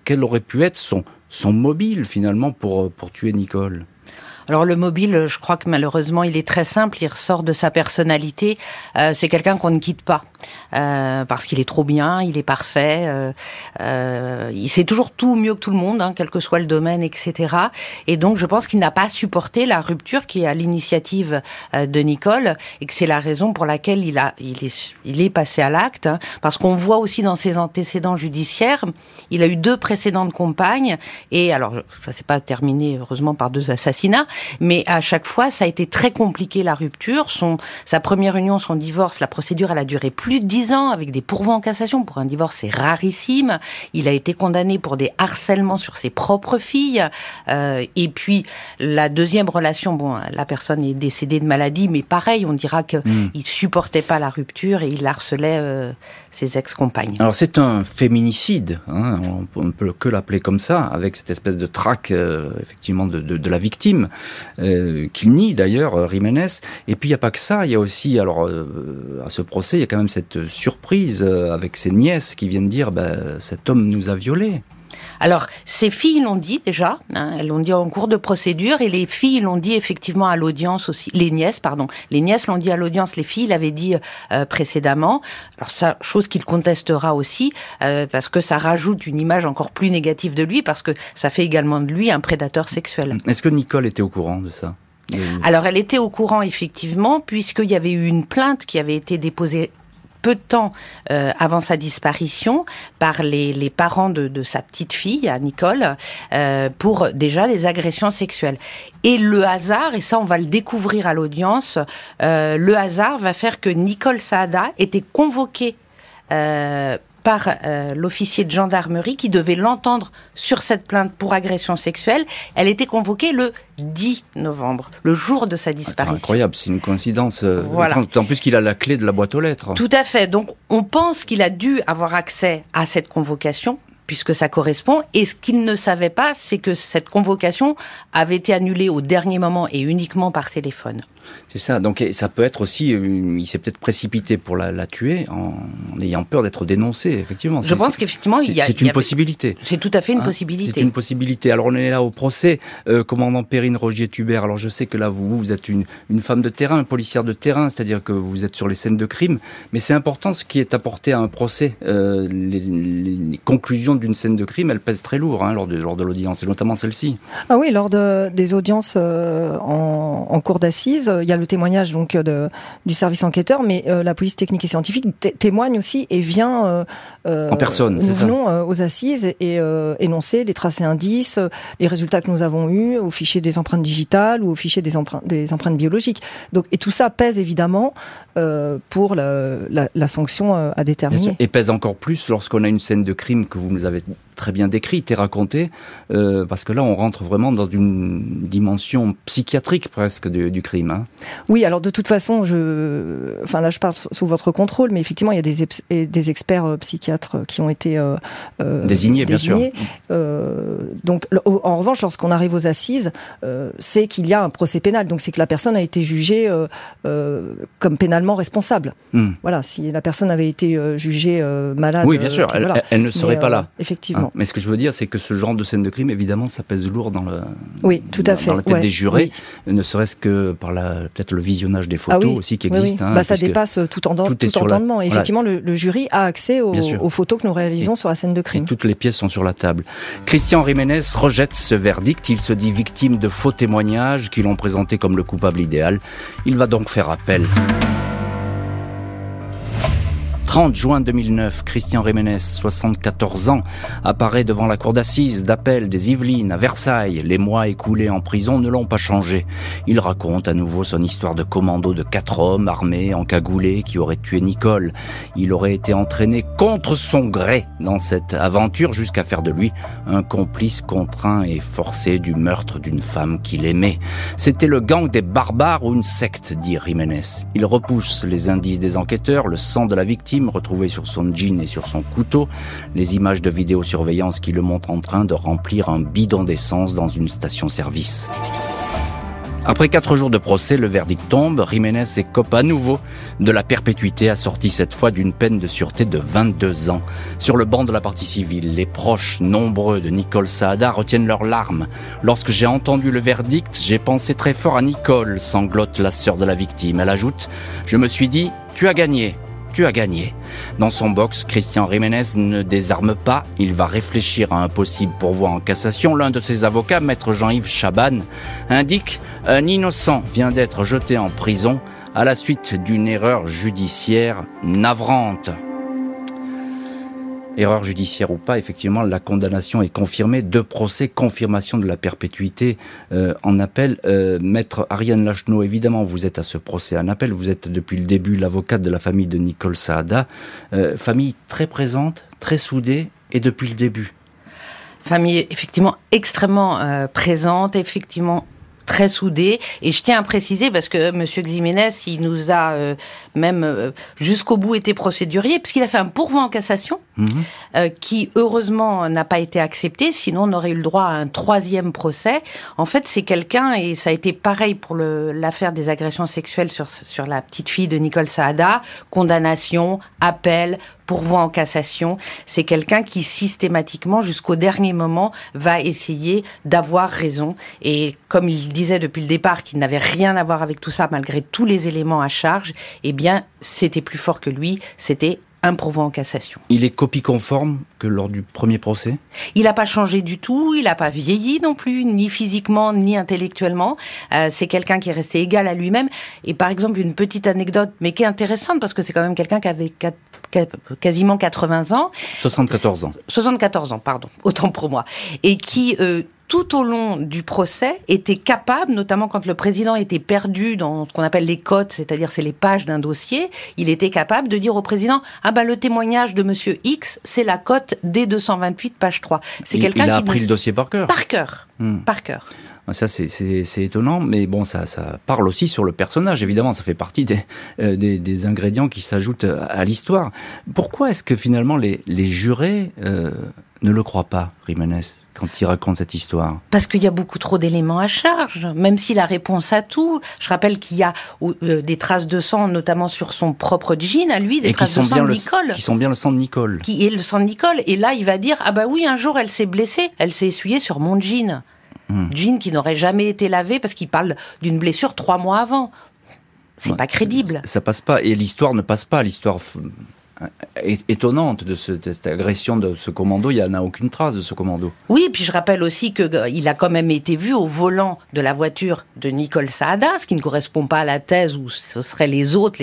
Speaker 3: quel aurait pu être son, mobile finalement pour, pour tuer Nicole?
Speaker 5: Alors le mobile, je crois que malheureusement, il est très simple, il ressort de sa personnalité. C'est quelqu'un qu'on ne quitte pas euh, parce qu'il est trop bien, il est parfait, euh, euh, il sait toujours tout mieux que tout le monde, hein, quel que soit le domaine, etc. Et donc je pense qu'il n'a pas supporté la rupture qui est à l'initiative euh, de Nicole et que c'est la raison pour laquelle il a, il est, il est passé à l'acte, hein, parce qu'on voit aussi dans ses antécédents judiciaires, il a eu deux précédentes compagnes et alors ça s'est pas terminé heureusement par deux assassinats, mais à chaque fois, ça a été très compliqué la rupture. Son, sa première union, son divorce, la procédure, elle a duré plus de dix ans avec des pourvois en cassation. Pour un divorce, c'est rarissime. Il a été condamné pour des harcèlements sur ses propres filles. Euh, et puis la deuxième relation, bon, la personne est décédée de maladie, mais pareil, on dira qu'il mm. il supportait pas la rupture et il harcelait euh, ses ex-compagnes.
Speaker 3: Alors c'est un féminicide, hein, on ne peut que l'appeler comme ça, avec cette espèce de traque euh, effectivement de, de, de, la victime. Qu'il nie d'ailleurs, Jiménez. Et puis il n'y a pas que ça, il y a aussi, alors à ce procès, il y a quand même cette surprise avec ses nièces qui viennent dire, bah, cet homme nous a violés.
Speaker 5: Alors, ces filles l'ont dit déjà, hein, elles l'ont dit en cours de procédure, et les filles l'ont dit effectivement à l'audience aussi, les nièces, pardon, les nièces l'ont dit à l'audience, les filles l'avaient dit euh, précédemment. Alors ça, chose qu'il contestera aussi, euh, parce que ça rajoute une image encore plus négative de lui, parce que ça fait également de lui un prédateur sexuel.
Speaker 3: Est-ce que Nicole était au courant de ça?
Speaker 5: Alors elle était au courant effectivement, puisqu'il y avait eu une plainte qui avait été déposée peu de temps euh, avant sa disparition par les, les parents de, de, sa petite fille, à Nicole, euh, pour déjà des agressions sexuelles. Et le hasard, et ça on va le découvrir à l'audience, euh, le hasard va faire que Nicole Saada était convoquée par euh, l'officier de gendarmerie qui devait l'entendre sur cette plainte pour agression sexuelle. Elle était convoquée le 10 novembre, le jour de sa disparition.
Speaker 3: c'est incroyable, c'est une coïncidence. Euh, voilà. En plus qu'il a la clé de la boîte aux lettres.
Speaker 5: Tout à fait. Donc on pense qu'il a dû avoir accès à cette convocation puisque ça correspond. Et ce qu'il ne savait pas, c'est que cette convocation avait été annulée au dernier moment et uniquement par téléphone.
Speaker 3: C'est ça. Donc ça peut être aussi, euh, il s'est peut-être précipité pour la, la tuer en, en, ayant peur d'être dénoncé. Effectivement.
Speaker 5: Je pense qu'effectivement, il y a.
Speaker 3: C'est une possibilité.
Speaker 5: C'est tout à fait une hein possibilité.
Speaker 3: C'est une possibilité. Alors on est là au procès, euh, commandant Perrine Rogier Tubert. Alors je sais que là vous vous êtes une, une femme de terrain, une policière de terrain, c'est-à-dire que vous êtes sur les scènes de crime. Mais c'est important ce qui est apporté à un procès. Euh, les, les, conclusions d'une scène de crime, elles pèsent très lourd hein, lors de lors de l'audience, et notamment celle-ci.
Speaker 6: Ah oui, lors de, des audiences euh, en, en cour d'assises il y a le témoignage donc de, du service enquêteur, mais euh, la police technique et scientifique témoigne aussi et vient
Speaker 3: euh, euh en personne.
Speaker 6: Nous venons euh, aux assises et énoncer les tracés indices, les résultats que nous avons eus au fichier des empreintes digitales ou au fichier des empreintes, des empreintes biologiques. Donc et tout ça pèse évidemment pour la, la, la, sanction à déterminer.
Speaker 3: Et pèse encore plus lorsqu'on a une scène de crime que vous avez très bien décrite et racontée, euh, parce que là, on rentre vraiment dans une dimension psychiatrique presque du, du crime. Hein.
Speaker 6: Oui, alors de toute façon, je, enfin là, je parle sous votre contrôle, mais effectivement, il y a des, des experts euh, psychiatres qui ont été euh,
Speaker 3: euh désignés, bien sûr.
Speaker 6: Euh, donc, en revanche, lorsqu'on arrive aux assises, c'est qu'il y a un procès pénal, donc c'est que la personne a été jugée comme pénalement responsable. Hmm. Voilà, si la personne avait été jugée malade,
Speaker 3: oui, bien sûr, elle, voilà. elle, ne serait mais, pas là.
Speaker 6: Effectivement.
Speaker 3: Mais ce que je veux dire, c'est que ce genre de scène de crime, évidemment, ça pèse lourd dans le.
Speaker 6: Oui, tout à fait.
Speaker 3: Dans la tête
Speaker 6: Ouais,
Speaker 3: des jurés,
Speaker 6: oui.
Speaker 3: ne serait-ce que par peut-être le visionnage des
Speaker 6: Ah
Speaker 3: photos
Speaker 6: oui,
Speaker 3: aussi qui existent. hein,
Speaker 6: bah, ça dépasse euh, tout,
Speaker 3: tout la-
Speaker 6: entendement.
Speaker 3: Voilà.
Speaker 6: Effectivement, le, le jury a accès aux, photos que nous réalisons sur la scène de
Speaker 3: Et
Speaker 6: crime.
Speaker 3: toutes les pièces sont sur la table. Christian Jiménez rejette ce verdict. Il se dit victime de faux témoignages qui l'ont présenté comme le coupable idéal. Il va donc faire appel. 30 juin 2009, Christian Jiménez, 74 ans, apparaît devant la cour d'assises d'appel des Yvelines à Versailles. Les mois écoulés en prison ne l'ont pas changé. Il raconte à nouveau son histoire de commando de quatre hommes armés, encagoulés, qui auraient tué Nicole. Il aurait été entraîné contre son gré dans cette aventure jusqu'à faire de lui un complice contraint et forcé du meurtre d'une femme qu'il aimait. C'était le gang des barbares ou une secte, dit Jiménez. Il repousse les indices des enquêteurs, le sang de la victime retrouvé sur son jean et sur son couteau, les images de vidéosurveillance qui le montrent en train de remplir un bidon d'essence dans une station-service. Après quatre jours de procès, le verdict tombe. Jiménez écope à nouveau de la perpétuité, assortie cette fois d'une peine de sûreté de 22 ans. Sur le banc de la partie civile, les proches nombreux de Nicole Saada retiennent leurs larmes. Lorsque j'ai entendu le verdict, j'ai pensé très fort à Nicole, sanglote la sœur de la victime. Elle ajoute, je me suis dit, tu as gagné. Tu as gagné. Dans son box, Christian Jiménez ne désarme pas. Il va réfléchir à un possible pourvoi en cassation. L'un de ses avocats, maître Jean-Yves Chaban, indique un innocent vient d'être jeté en prison à la suite d'une erreur judiciaire navrante. Erreur judiciaire ou pas, effectivement, la condamnation est confirmée. Deux procès, confirmation de la perpétuité euh, en appel. Euh, Maître Ariane Lachenot, évidemment, vous êtes à ce procès en appel. Vous êtes depuis le début l'avocate de la famille de Nicole Saada. Euh, famille très présente, très soudée, et depuis le début.
Speaker 5: Famille effectivement extrêmement euh, présente, effectivement très soudée. Et je tiens à préciser, parce que Monsieur Ximénez, il nous a euh, même euh, jusqu'au bout été procédurier, puisqu'il a fait un pourvoi en cassation, Euh, qui heureusement n'a pas été accepté, sinon on aurait eu le droit à un troisième procès. En fait, c'est quelqu'un, et ça a été pareil pour l'affaire des agressions sexuelles sur, sur la petite fille de Nicole Saada, condamnation, appel, pourvoi en cassation. C'est quelqu'un qui systématiquement, jusqu'au dernier moment, va essayer d'avoir raison. Et comme il disait depuis le départ qu'il n'avait rien à voir avec tout ça, malgré tous les éléments à charge, eh bien, c'était plus fort que lui, c'était un en cassation.
Speaker 3: Il est copie conforme que lors du premier procès
Speaker 5: Il n'a pas changé du tout, il n'a pas vieilli non plus, ni physiquement, ni intellectuellement. Euh, c'est quelqu'un qui est resté égal à lui-même. Et par exemple, une petite anecdote, mais qui est intéressante, parce que c'est quand même quelqu'un qui avait quasiment 80 ans,
Speaker 3: 74 ans.
Speaker 5: 74 ans, pardon, autant pour moi, et qui euh, tout au long du procès était capable, notamment quand le président était perdu dans ce qu'on appelle les cotes, c'est-à-dire c'est les pages d'un dossier, il était capable de dire au président ah bah le témoignage de Monsieur X, c'est la cote D228 page 3. C'est quelqu'un
Speaker 3: il a
Speaker 5: qui
Speaker 3: appris
Speaker 5: ne-
Speaker 3: le dossier par cœur.
Speaker 5: par cœur,
Speaker 3: Hmm.
Speaker 5: par cœur.
Speaker 3: Ça, c'est- étonnant, mais bon, ça, ça parle aussi sur le personnage, évidemment. Ça fait partie des, euh, des, des ingrédients qui s'ajoutent à, à l'histoire. Pourquoi est-ce que finalement les, les jurés euh, ne le croient pas, Jiménez, quand il raconte cette histoire
Speaker 5: Parce qu'il y a beaucoup trop d'éléments à charge, même s'il a réponse à tout. Je rappelle qu'il y a euh, des traces de sang, notamment sur son propre jean à lui, des
Speaker 3: Et qui
Speaker 5: traces
Speaker 3: sont,
Speaker 5: de sang
Speaker 3: bien
Speaker 5: de
Speaker 3: le,
Speaker 5: Nicole.
Speaker 3: qui sont bien le sang de Nicole.
Speaker 5: qui est le sang de Nicole. Et là, il va dire ah bah oui, un jour elle s'est blessée, elle s'est essuyée sur mon jean,
Speaker 3: Hmm.
Speaker 5: jean qui n'aurait jamais été lavé parce qu'il parle d'une blessure trois mois avant. C'est
Speaker 3: Ouais.
Speaker 5: pas crédible.
Speaker 3: Ça passe pas. Et l'histoire ne passe pas. L'histoire étonnante de, ce- de cette agression de ce commando, il n'y en a aucune trace de ce commando.
Speaker 5: Oui, puis je rappelle aussi que euh, a quand même été vu au volant de la voiture de Nicole Saada, ce qui ne correspond pas à la thèse où ce seraient les autres,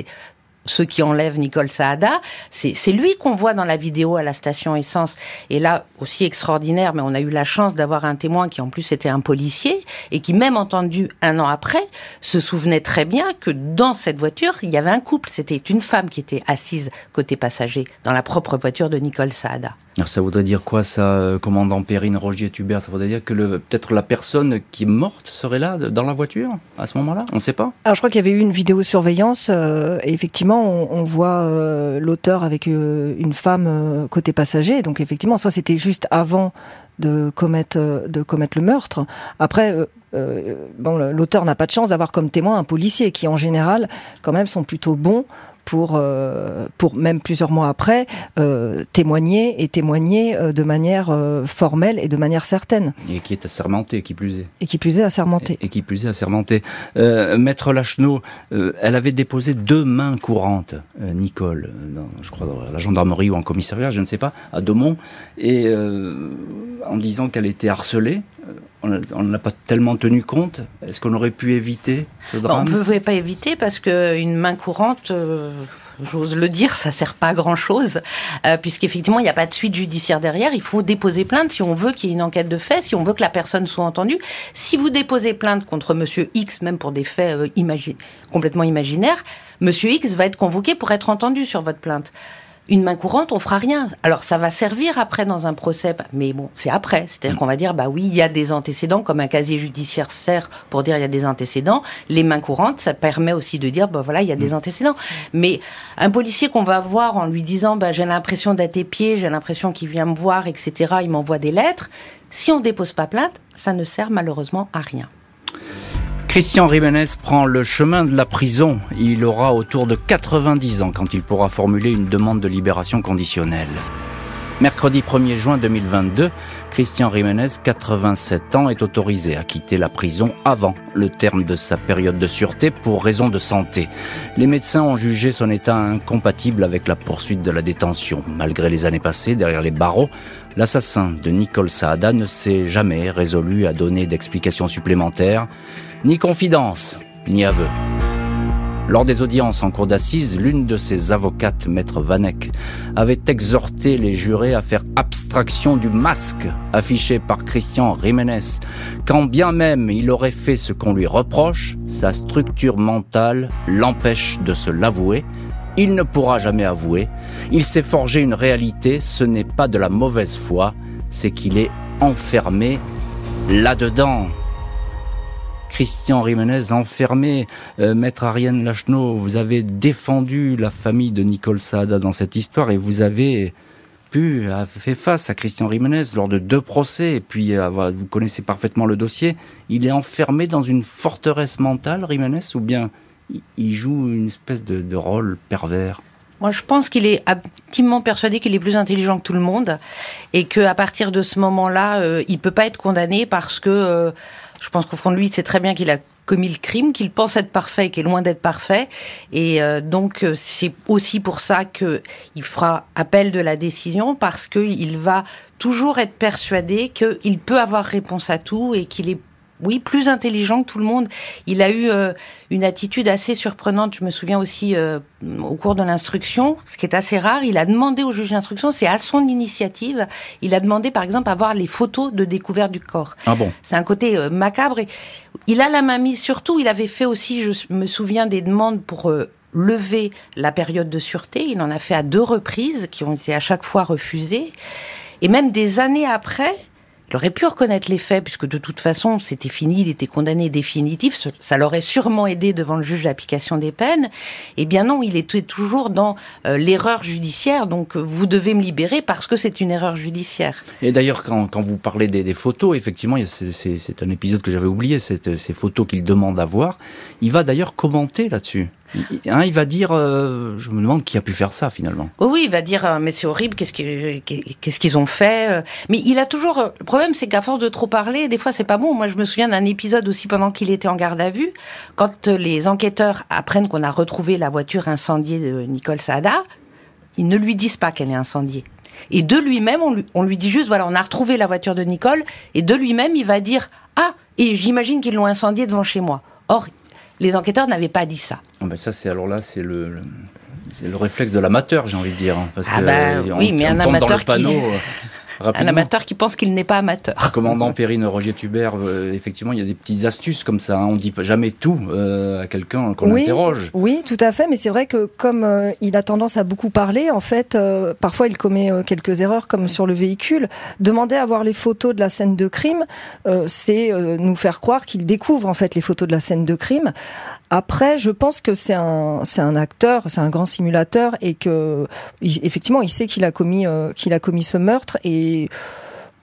Speaker 5: ceux qui enlèvent Nicole Saada. C'est lui qu'on voit dans la vidéo à la station essence. Et là, aussi extraordinaire, mais on a eu la chance d'avoir un témoin qui en plus était un policier et qui, même entendu un an après, se souvenait très bien que dans cette voiture, il y avait un couple. C'était une femme qui était assise côté passager dans la propre voiture de Nicole Saada.
Speaker 3: Alors ça voudrait dire quoi ça, euh, commandant Perrine Rogier Tubert Ça voudrait dire que peut-être la personne qui est morte serait là, dans la voiture, à ce moment-là? On ne sait pas?
Speaker 6: Alors je crois qu'il y avait eu une vidéosurveillance euh, et effectivement on, voit euh, l'auteur avec une femme côté passager. Donc effectivement, soit c'était juste avant de commettre le meurtre. Après, l'auteur n'a pas de chance d'avoir comme témoin un policier qui en général quand même sont plutôt bons pour, euh, pour même plusieurs mois après, euh, témoigner et témoigner euh, de manière formelle et de manière certaine.
Speaker 3: Et qui est assermenté, qui plus est.
Speaker 6: Et qui plus est assermenté.
Speaker 3: Et, et qui plus est assermenté. Maître Lachenot, elle avait déposé deux mains courantes, Nicole, dans, je crois dans la gendarmerie ou en commissariat, je ne sais pas, à Daumont, et en disant qu'elle était harcelée on n'a pas tellement tenu compte. Est-ce qu'on aurait pu éviter ce drame
Speaker 5: On ne pouvait pas éviter parce qu'une main courante, euh, j'ose le dire, ça sert pas à grand chose, euh, puisqu'effectivement il n'y a pas de suite judiciaire derrière. Il faut déposer plainte si on veut qu'il y ait une enquête de fait, si on veut que la personne soit entendue. Si vous déposez plainte contre Monsieur X, même pour des faits euh, complètement imaginaires, Monsieur X va être convoqué pour être entendu sur votre plainte une main courante, on fera rien. Alors ça va servir après dans un procès, mais bon, c'est après. C'est-à-dire qu'on va dire, bah oui, il y a des antécédents, comme un casier judiciaire sert pour dire il y a des antécédents. Les mains courantes, ça permet aussi de dire, bah voilà, il y a des mm. antécédents. Mais un policier qu'on va voir en lui disant, bah j'ai l'impression d'être épié, j'ai l'impression qu'il vient me voir, etc. Il m'envoie des lettres. Si on dépose pas plainte, ça ne sert malheureusement à rien.
Speaker 3: Christian Jiménez prend le chemin de la prison. Il aura autour de 90 ans quand il pourra formuler une demande de libération conditionnelle. Mercredi 1er juin 2022, Christian Jiménez, 87 ans, est autorisé à quitter la prison avant le terme de sa période de sûreté pour raison de santé. Les médecins ont jugé son état incompatible avec la poursuite de la détention. Malgré les années passées derrière les barreaux, l'assassin de Nicole Saada ne s'est jamais résolu à donner d'explications supplémentaires. Ni confidence, ni aveu. Lors des audiences en cour d'assises, l'une de ses avocates, maître Vanek, avait exhorté les jurés à faire abstraction du masque affiché par Christian Jiménez. Quand bien même il aurait fait ce qu'on lui reproche, sa structure mentale l'empêche de se l'avouer. Il ne pourra jamais avouer. Il s'est forgé une réalité, ce n'est pas de la mauvaise foi, c'est qu'il est enfermé là-dedans. Christian Jiménez enfermé. Euh, Maître Ariane Lachenot, vous avez défendu la famille de Nicole Saada dans cette histoire et vous avez pu fait face à Christian Jiménez lors de deux procès et puis euh, vous connaissez parfaitement le dossier. Il est enfermé dans une forteresse mentale, Jiménez, ou bien il joue une espèce de, rôle pervers?
Speaker 5: Moi, je pense qu'il est intimement persuadé qu'il est plus intelligent que tout le monde et qu'à partir de ce moment-là, euh, il peut pas être condamné parce que je pense qu'au fond de lui, c'est très bien qu'il a commis le crime, qu'il pense être parfait qu'il est loin d'être parfait. Et euh, donc, euh, c'est aussi pour ça qu'il fera appel de la décision, parce qu'il va toujours être persuadé qu'il peut avoir réponse à tout et qu'il est oui, plus intelligent que tout le monde. Il a eu euh, une attitude assez surprenante. Je me souviens aussi euh, au cours de l'instruction, ce qui est assez rare. Il a demandé au juge d'instruction, c'est à son initiative, il a demandé par exemple à voir les photos de découverte du corps.
Speaker 3: Ah bon?
Speaker 5: C'est un côté euh, macabre. Et il a la main mise. Surtout, il avait fait aussi, je me souviens, des demandes pour lever la période de sûreté. Il en a fait à deux reprises, qui ont été à chaque fois refusées. Et même des années après, il aurait pu reconnaître les faits, puisque de toute façon, c'était fini, il était condamné définitif, ça l'aurait sûrement aidé devant le juge d'application des peines. Eh bien non, il était toujours dans euh, l'erreur judiciaire, donc euh, vous devez me libérer parce que c'est une erreur judiciaire.
Speaker 3: Et d'ailleurs, quand, quand, vous parlez des, des photos, effectivement, c'est un épisode que j'avais oublié, ces photos qu'il demande à voir. Il va d'ailleurs commenter là-dessus. Hein, il va dire, euh, je me demande qui a pu faire ça finalement.
Speaker 5: oui, il va dire, euh, mais c'est horrible, qu'est-ce qu'ils ont fait euh. Mais il a toujours. Le problème, c'est qu'à force de trop parler, des fois, c'est pas bon. Moi, je me souviens d'un épisode aussi pendant qu'il était en garde à vue, quand les enquêteurs apprennent qu'on a retrouvé la voiture incendiée de Nicole Saada, ils ne lui disent pas qu'elle est incendiée. Et de lui-même, on lui, on lui dit juste, voilà, on a retrouvé la voiture de Nicole, et de lui-même, il va dire, ah, et j'imagine qu'ils l'ont incendiée devant chez moi. Or, les enquêteurs n'avaient pas dit ça.
Speaker 3: Ah ben ça, c'est alors là, c'est le, le réflexe de l'amateur, j'ai envie de dire. Hein,
Speaker 5: parce ah ben, oui, mais un amateur qui... Euh, un amateur qui pense qu'il n'est pas amateur.
Speaker 3: Commandant Perrine Roger Tubert, euh, effectivement, il y a des petites astuces comme ça. Hein. On dit jamais tout euh, à quelqu'un qu'on interroge.
Speaker 6: Oui, tout à fait. Mais c'est vrai que comme euh, il a tendance à beaucoup parler, en fait, parfois il commet quelques erreurs, comme sur le véhicule. Demander à voir les photos de la scène de crime, c'est nous faire croire qu'il découvre en fait les photos de la scène de crime. Après, je pense que c'est un, c'est un acteur, c'est un grand simulateur et que effectivement, il sait qu'il a commis, qu'il a commis ce meurtre et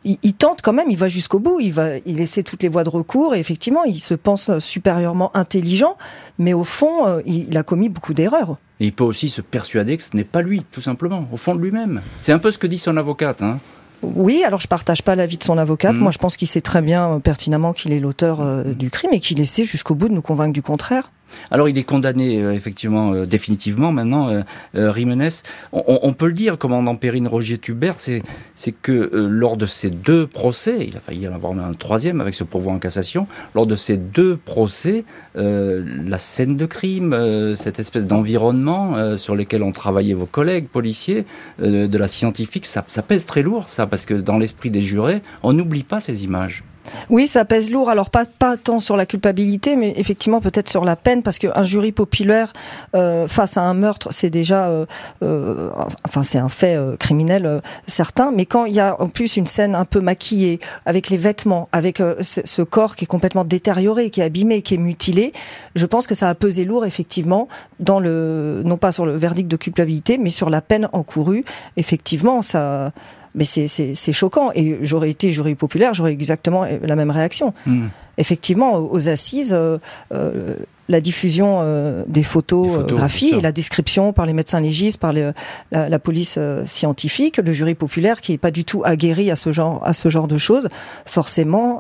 Speaker 6: il, tente quand même, il va jusqu'au bout, il va, il essaie toutes les voies de recours et effectivement, il se pense supérieurement intelligent, mais au fond, euh, il, a commis beaucoup d'erreurs.
Speaker 3: Et il peut aussi se persuader que ce n'est pas lui, tout simplement, au fond de lui-même. C'est un peu ce que dit son avocate. Hein.
Speaker 6: Oui, alors je partage pas l'avis de son avocate. Mm. Moi, je pense qu'il sait très bien euh, pertinemment qu'il est l'auteur euh, du crime et qu'il essaie jusqu'au bout de nous convaincre du contraire.
Speaker 3: Alors il est condamné euh, effectivement euh, définitivement maintenant, euh, Rimenes. On, peut le dire, commandant Perrine Roger Tubert, c'est que lors de ces deux procès, il a failli en avoir un troisième avec ce pourvoi en cassation, lors de ces deux procès, la scène de crime, cette espèce d'environnement sur lequel ont travaillé vos collègues policiers, de la scientifique, ça, ça pèse très lourd ça, parce que dans l'esprit des jurés, on n'oublie pas ces images.
Speaker 6: Oui, ça pèse lourd. Alors pas tant sur la culpabilité, mais effectivement peut-être sur la peine, parce qu'un jury populaire euh, face à un meurtre, c'est déjà, euh, euh, enfin c'est un fait criminel certain. Mais quand il y a en plus une scène un peu maquillée, avec les vêtements, avec ce, corps qui est complètement détérioré, qui est abîmé, qui est mutilé, je pense que ça a pesé lourd effectivement dans le, non pas sur le verdict de culpabilité, mais sur la peine encourue. Effectivement, ça mais c'est choquant. Et j'aurais été jury populaire, j'aurais exactement la même réaction. Hmm. Effectivement, aux assises, euh, euh, la diffusion euh, des photographies et la description par les médecins légistes, par la, police scientifique, le jury populaire qui est pas du tout aguerri à ce genre à ce genre de choses, forcément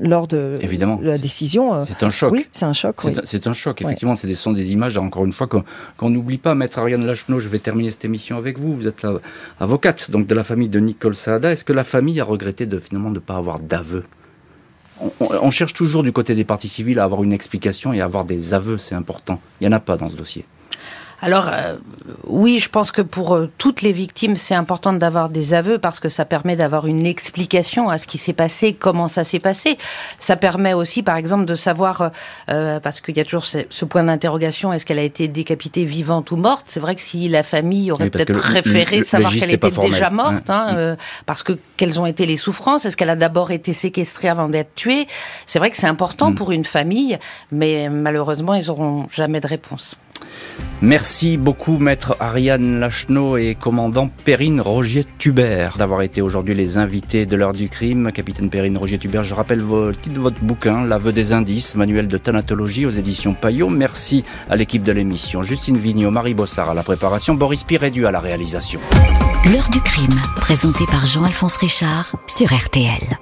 Speaker 6: lors de la décision.
Speaker 3: c'est un choc.
Speaker 6: Oui, c'est un choc.
Speaker 3: C'est un choc. Effectivement, c'est des sont des images. Encore une fois, qu'on n'oublie pas. Maître Ariane Lachenot, je vais terminer cette émission avec vous. Vous êtes la avocate donc de la famille de Nicole Saada. Est-ce que la famille a regretté de finalement ne pas avoir d'aveu? On, cherche toujours du côté des parties civiles à avoir une explication et à avoir des aveux, c'est important. Il n'y en a pas dans ce dossier.
Speaker 5: Alors euh, oui, je pense que pour euh, toutes les victimes, c'est important d'avoir des aveux parce que ça permet d'avoir une explication à ce qui s'est passé, comment ça s'est passé. Ça permet aussi, par exemple, de savoir, euh, parce qu'il y a toujours ce, point d'interrogation, est-ce qu'elle a été décapitée vivante ou morte? C'est vrai que si la famille aurait peut-être préféré savoir qu'elle était déjà morte, hein, parce que quelles ont été les souffrances? Est-ce qu'elle a d'abord été séquestrée avant d'être tuée? C'est vrai que c'est important mm. pour une famille, mais malheureusement, ils n'auront jamais de réponse.
Speaker 3: Merci beaucoup, maître Ariane Lachenot et commandant Perrine Roger Tubert, d'avoir été aujourd'hui les invités de l'heure du crime. Capitaine Perrine Roger Tubert, je rappelle le titre de votre bouquin, L'aveu des indices, manuel de thanatologie aux éditions Payot. Merci à l'équipe de l'émission. Justine Vignot, Marie Bossard à la préparation, Boris Pirédu à la réalisation.
Speaker 1: L'heure du crime, présenté par Jean-Alphonse Richard sur RTL.